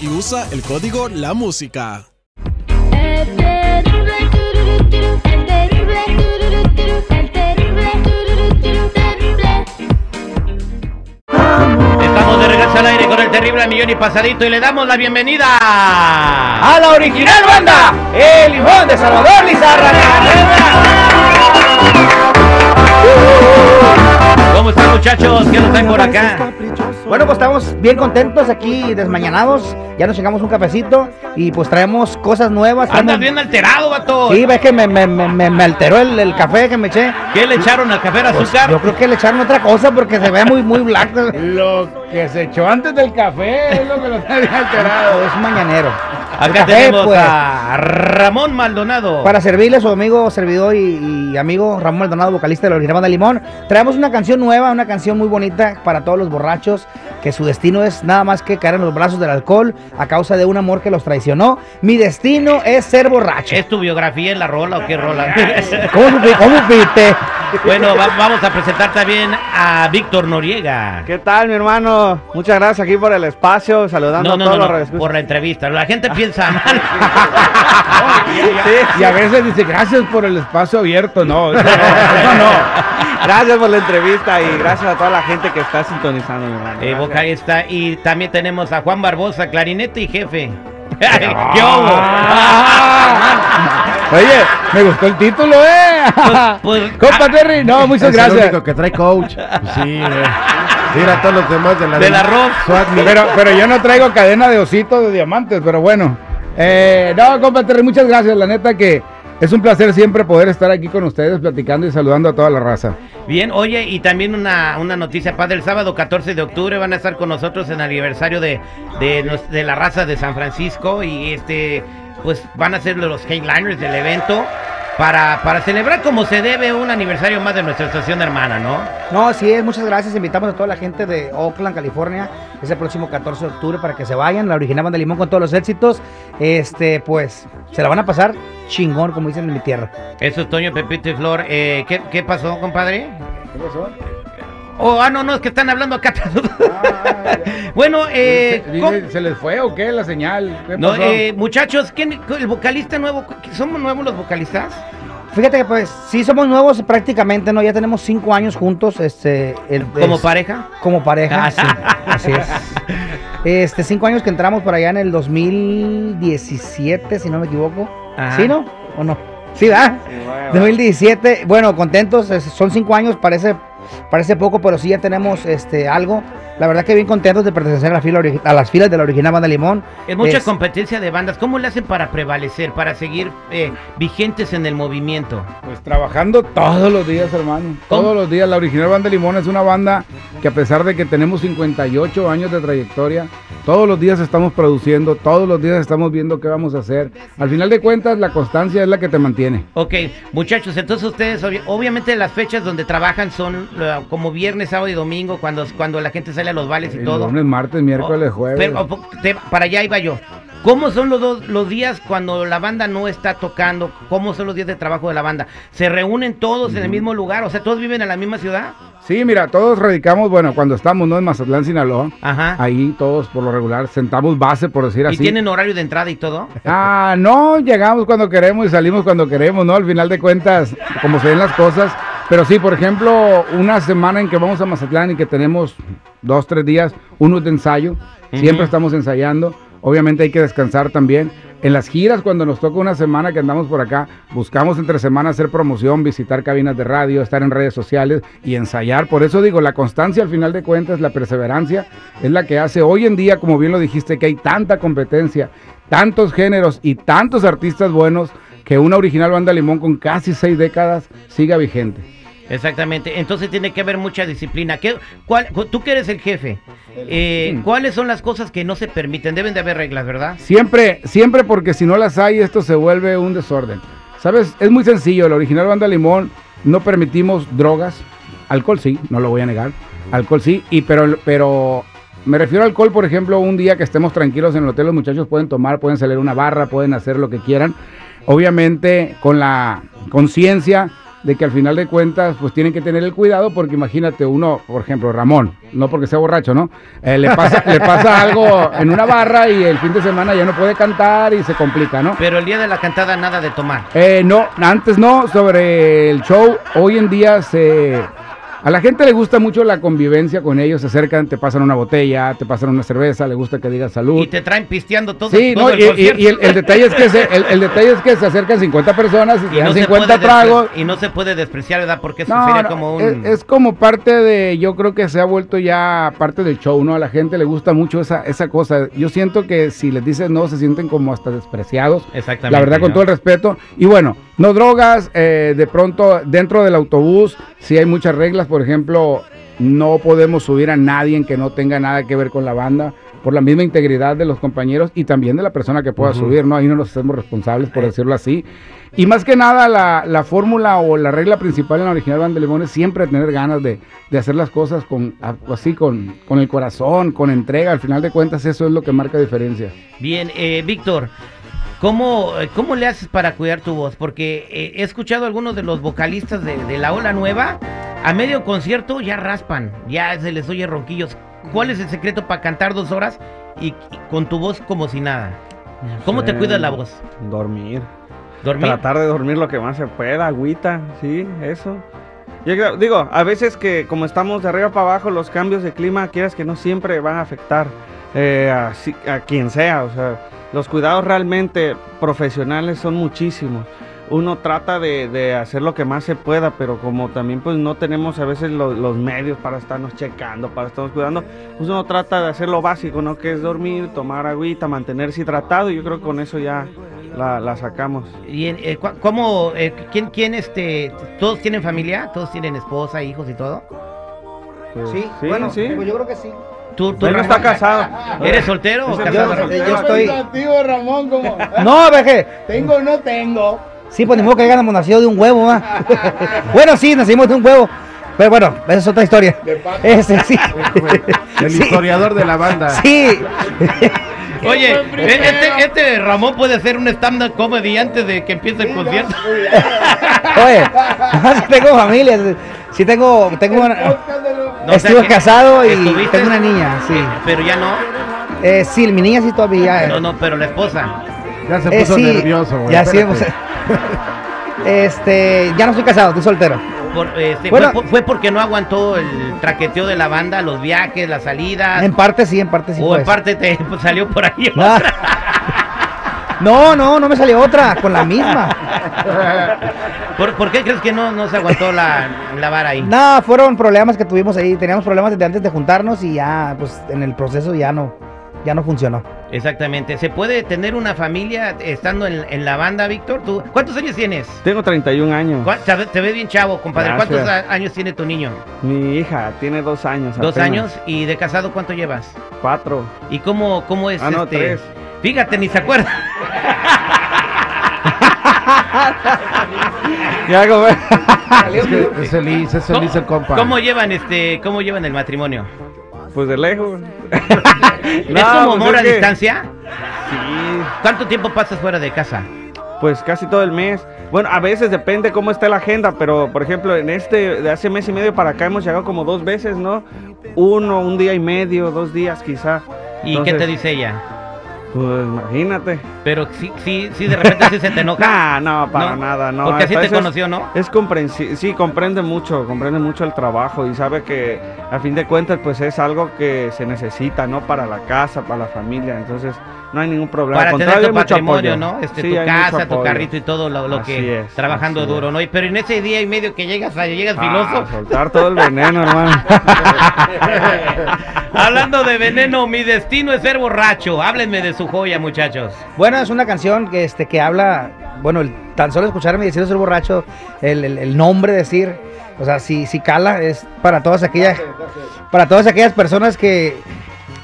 Y usa el código La Música. Estamos de regreso al aire con el terrible millón y pasadito y le damos la bienvenida a la original banda, el limón de Salvador Lizarra. ¿Cómo están muchachos? ¿Qué nos traen por acá? Bueno, pues estamos bien contentos aquí, desmañanados. Ya nos llegamos un cafecito y pues traemos cosas nuevas. Andas bien alterado, vato. Sí, ves que me, me, me, me alteró el, el, café que me eché. ¿Qué le echaron al café? Pues, azúcar? yo creo que le echaron otra cosa porque se ve muy, muy blanco. Lo que se echó antes del café es lo que lo está bien alterado. Es mañanero. Acá café, tenemos pues. a Ramón Maldonado. Para servirle a su amigo, servidor y, y amigo Ramón Maldonado, vocalista de la Original Banda Limón. Traemos una canción nueva, una canción muy bonita para todos los borrachos, que su destino es nada más que caer en los brazos del alcohol a causa de un amor que los traicionó. Mi destino es ser borracho. ¿Es tu biografía en la rola o qué rola? ¿Cómo, cómo supiste? Bueno, va- vamos a presentar también a Víctor Noriega. ¿Qué tal, mi hermano? Muchas gracias aquí por el espacio, saludando No, no, a todos no, los por la entrevista. La gente piensa mal. Y a veces dice, gracias por el espacio abierto. No, eso no. Gracias por la entrevista y gracias a toda la gente que está sintonizando, mi hermano. Eh, Gracias. vocalista. Y también tenemos a Juan Barbosa, clarinete y jefe. ¿Qué hubo? Oye, me gustó el título, ¿eh? pues, Compa ah, Terry, no, muchas es el gracias. único que trae coach. Pues sí, güey. Mira a todos los demás de la Del arroz. Pero, pero yo no traigo cadena de osito de diamantes, pero bueno. Eh, no, compa Terry, muchas gracias. La neta que es un placer siempre poder estar aquí con ustedes platicando y saludando a toda la raza. Bien, oye, y también una, una noticia, padre, el sábado 14 de octubre van a estar con nosotros en el aniversario de, de, de la raza de San Francisco y este, pues van a ser los headliners del evento para, para celebrar como se debe un aniversario más de nuestra estación hermana, ¿no? No, así es, muchas gracias. Invitamos a toda la gente de Oakland, California, ese próximo 14 de octubre para que se vayan. La original banda Limón con todos los éxitos. Este, pues, se la van a pasar chingón, como dicen en mi tierra. Eso es Toño, Pepito y Flor. Eh, ¿qué, qué pasó, compadre? ¿Qué pasó? Oh, ah, no, no, es que están hablando acá. bueno, eh, ¿Se, ¿cómo- dice, ¿se les fue o qué la señal? ¿Qué no, pasó? eh, muchachos, ¿quién, el vocalista nuevo? ¿Somos nuevos los vocalistas? Fíjate que pues sí somos nuevos prácticamente, ¿no? Ya tenemos cinco años juntos, este... el- ¿Como es- pareja? Como pareja, sí, así es. Este, cinco años que entramos por allá en el 2017, si no me equivoco. Ajá. ¿Sí, no? ¿O no? Sí, ¿verdad? 2017, bueno, contentos, es- son cinco años, parece, parece poco, pero sí ya tenemos este algo. La verdad que bien contentos de pertenecer a, la fila ori- a las filas de la original Banda Limón. Es mucha Es- competencia de bandas. ¿Cómo le hacen para prevalecer, para seguir eh, vigentes en el movimiento? Pues trabajando todos los días, hermano. ¿Cómo? Todos los días. La original Banda Limón es una banda que a pesar de que tenemos 58 años de trayectoria, todos los días estamos produciendo, todos los días estamos viendo qué vamos a hacer. Al final de cuentas, la constancia es la que te mantiene. Ok, muchachos, entonces ustedes, obvi- obviamente las fechas donde trabajan son eh, como viernes, sábado y domingo, cuando, cuando la gente sale a los vales y El todo. lunes, martes, miércoles, Oh, jueves. pero, oh, te- para allá iba yo. ¿Cómo son los, dos, los días cuando la banda no está tocando? ¿Cómo son los días de trabajo de la banda? ¿Se reúnen todos en el mismo lugar? O sea, ¿todos viven en la misma ciudad? Sí, mira, todos radicamos, bueno, cuando estamos, ¿no? En Mazatlán, Sinaloa. Ajá. Ahí todos por lo regular sentamos base, por decir ¿Y así. tienen horario de entrada y todo? Ah, no, llegamos cuando queremos y salimos cuando queremos, ¿no? Al final de cuentas, como se ven las cosas, Pero sí, por ejemplo, una semana en que vamos a Mazatlán y que tenemos dos, tres días, uno es de ensayo, siempre estamos ensayando, obviamente hay que descansar también. En las giras, cuando nos toca una semana que andamos por acá, buscamos entre semana hacer promoción, visitar cabinas de radio, estar en redes sociales y ensayar. Por eso digo, la constancia al final de cuentas, la perseverancia, es la que hace hoy en día, como bien lo dijiste, que hay tanta competencia, tantos géneros y tantos artistas buenos, que una original banda Limón con casi seis décadas siga vigente. Exactamente, entonces tiene que haber mucha disciplina. ¿Qué, cuál, tú que eres el jefe, eh, ¿cuáles son las cosas que no se permiten? Deben de haber reglas, ¿verdad? Siempre, siempre porque si no las hay, esto se vuelve un desorden. ¿Sabes? Es muy sencillo. La original banda Limón no permitimos drogas. Alcohol sí, no lo voy a negar. Alcohol sí, y pero, pero me refiero al alcohol, por ejemplo, un día que estemos tranquilos en el hotel, los muchachos pueden tomar, pueden salir a una barra, pueden hacer lo que quieran. Obviamente con la conciencia de que al final de cuentas pues tienen que tener el cuidado porque imagínate uno, por ejemplo, Ramón, no porque sea borracho, ¿no? Eh, le, pasa, le pasa algo en una barra y el fin de semana ya no puede cantar y se complica, ¿no? Pero el día de la cantada nada de tomar. Eh, no, antes no, sobre el show, hoy en día se... A la gente le gusta mucho la convivencia con ellos, se acercan, te pasan una botella, te pasan una cerveza, le gusta que digas salud. Y te traen pisteando todo, Sí, todo no, el y, y- concierto. y el, el detalle es que se, el, el detalle es que se acercan 50 personas y, te Y dan no, se 50 puede tragos. y no se puede despreciar, ¿verdad? Porque eso No, sería como un... es, es como parte de, yo creo que se ha vuelto ya parte del show, ¿no? A la gente le gusta mucho esa, esa cosa. Yo siento que si les dices no, se sienten como hasta despreciados. Exactamente. La verdad, con todo el respeto. Y bueno, no drogas, eh, de pronto dentro del autobús, sí hay muchas reglas, por ejemplo, no podemos subir a nadie que no tenga nada que ver con la banda, por la misma integridad de los compañeros y también de la persona que pueda subir, ¿no? Ahí no nos hacemos responsables, por decirlo así. Y más que nada, la, la fórmula o la regla principal en la original Banda de Limón es siempre tener ganas de, de hacer las cosas con así, con, con el corazón, con entrega. Al final de cuentas, eso es lo que marca diferencia. Bien, eh, Víctor, ¿cómo, ¿cómo le haces para cuidar tu voz? Porque eh, he escuchado a algunos de los vocalistas de, de la ola nueva, a medio concierto ya raspan, ya se les oye ronquillos. ¿Cuál es el secreto para cantar dos horas y, y con tu voz como si nada? ¿Cómo te cuidas la voz? Dormir. ¿Dormir? Tratar de dormir lo que más se pueda, agüita, sí, eso. Yo creo- digo, a veces que como estamos de arriba para abajo, los cambios de clima, quieras que no siempre van a afectar eh, a, a quien sea. O sea, los cuidados realmente profesionales son muchísimos. Uno trata de, de hacer lo que más se pueda, pero como también pues no tenemos a veces lo- los medios para estarnos checando, para estarnos cuidando, pues uno trata de hacer lo básico, ¿no? Que es dormir, tomar agüita, mantenerse hidratado y yo creo que con eso ya la, la sacamos. Bien, eh, ¿Cómo, eh, quién, quién, este, todos tienen familia? ¿Todos tienen esposa, hijos y todo? Pues, Sí, bueno, sí. pues yo creo que sí. ¿Tú, tú Él no está casado. ¿Eres soltero o casado? Ramón. Yo estoy... Ramón, como... No, veje. Tengo o no tengo. Sí, pues ni modo que hayamos nacido de un huevo, ¿va? bueno, sí, nacimos de un huevo. Pero bueno, esa es otra historia. Ese, sí. El Sí. historiador de la banda. Sí. Oye, este, este Ramón puede hacer un stand-up comedy antes de que empiece el concierto. Oye, sí tengo familia. Sí tengo, tengo una- No, o sea Estuve casado y tengo una niña, sí. Eh, Pero ya no. Eh, sí, mi niña sí todavía. No, no, pero la esposa. Ya se Eh, puso sí, nervioso, güey. Ya sí, hemos- Este, ya no estoy casado, estoy soltero. Por- este, Bueno. fue, fue porque no aguantó el traqueteo de la banda, los viajes, las salidas. En parte sí, en parte sí. o en eso. parte te pues, salió por ahí. Ah. No, no, no me salió otra, con la misma. ¿Por, por qué crees que no, no se aguantó la, la vara ahí? No, fueron problemas que tuvimos ahí. Teníamos problemas desde antes de juntarnos y ya, pues en el proceso ya no, ya no funcionó. Exactamente. ¿Se puede tener una familia estando en, en la banda, Víctor? ¿Tú, ¿Cuántos años tienes? Tengo 31 años. ¿Cuál- Te, te ves bien chavo, compadre. Gracias. ¿Cuántos años tiene tu niño? Mi hija tiene dos años. Dos apenas. años. ¿Y de casado cuánto llevas? Cuatro. ¿Y cómo, cómo es Ah, no, este? tres. Fíjate, ni se acuerda. Ya, como- Es, que es feliz, es feliz el compa. ¿Cómo llevan este, cómo llevan el matrimonio? Pues de lejos. ¿Es No, como pues amor a es que- distancia? Sí, ¿Cuánto tiempo pasas fuera de casa? pues casi todo el mes. Bueno, a veces depende cómo esté la agenda, pero por ejemplo, en este, de hace mes y medio para acá hemos llegado como dos veces, ¿no? Uno, un día y medio, dos días quizá. ¿Y qué te Entonces, dice ella? Pues imagínate. Pero sí, sí, sí, de repente sí se te enoja. Nah, no, para No, nada, no. porque así te es- conoció, ¿no? Es comprensible, sí, comprende mucho, comprende mucho el trabajo y sabe que a fin de cuentas pues es algo que se necesita, ¿no? Para la casa, para la familia, entonces no hay ningún problema. Para tener tu patrimonio, apoyo. ¿no? Este, Sí, tu casa, tu carrito y todo lo, lo Así que es, trabajando duro, es. ¿no? Y- Pero en ese día y medio que llegas, a- llegas filoso. Ah, soltar todo el veneno, hermano. Hablando de veneno, mi destino es ser borracho. Háblenme de su joya, muchachos. Bueno, es una canción que, este, que habla, bueno, el- tan solo escucharme decir ser borracho, el, el- el nombre decir, o sea, si, si cala, es para todas aquellas, para todas aquellas personas que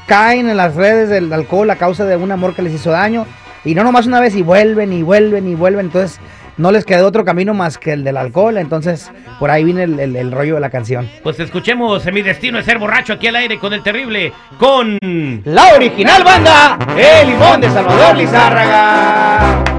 caen en las redes del alcohol a causa de un amor que les hizo daño, y no nomás una vez y vuelven y vuelven y vuelven, entonces no les queda otro camino más que el del alcohol, entonces por ahí viene el, el- el rollo de la canción. Pues escuchemos Mi destino es ser borracho aquí al aire con el terrible, con... La original banda, El Limón de Salvador Lizárraga.